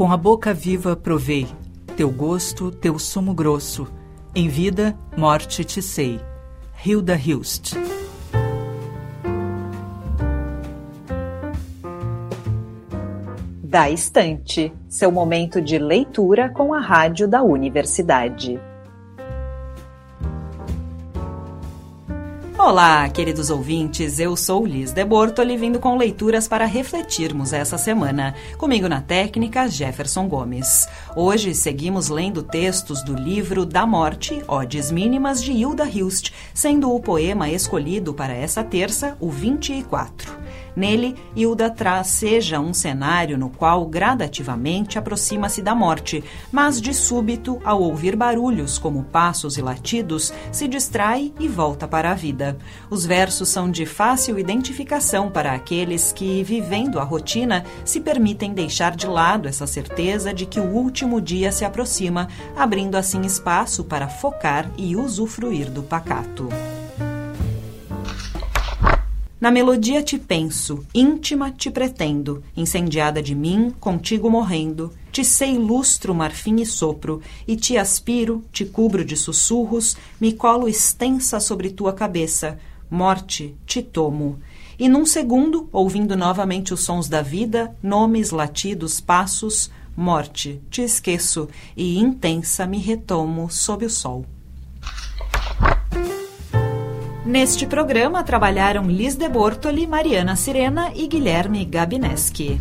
Com a boca viva provei teu gosto, teu sumo grosso. Em vida, morte te sei. Hilda Hilst. Da Estante, seu momento de leitura com a rádio da universidade. Olá, queridos ouvintes, eu sou Liz de Bortoli, vindo com leituras para refletirmos essa semana. Comigo na técnica, Jefferson Gomes. Hoje seguimos lendo textos do livro Da Morte, Odes Mínimas, de Hilda Hilst, sendo o poema escolhido para essa terça, o 24. Nele, Hilda traceja um cenário no qual gradativamente aproxima-se da morte, mas de súbito, ao ouvir barulhos como passos e latidos, se distrai e volta para a vida. Os versos são de fácil identificação para aqueles que, vivendo a rotina, se permitem deixar de lado essa certeza de que o último dia se aproxima, abrindo assim espaço para focar e usufruir do pacato. Na melodia te penso, íntima te pretendo, incendiada de mim, contigo morrendo. Te sei lustro, marfim e sopro, e te aspiro, te cubro de sussurros, me colo extensa sobre tua cabeça. Morte, te tomo. E num segundo, ouvindo novamente os sons da vida, nomes, latidos, passos, morte, te esqueço, e intensa me retomo sob o sol. Neste programa trabalharam Liz de Bortoli, Mariana Sirena e Guilherme Gabineski.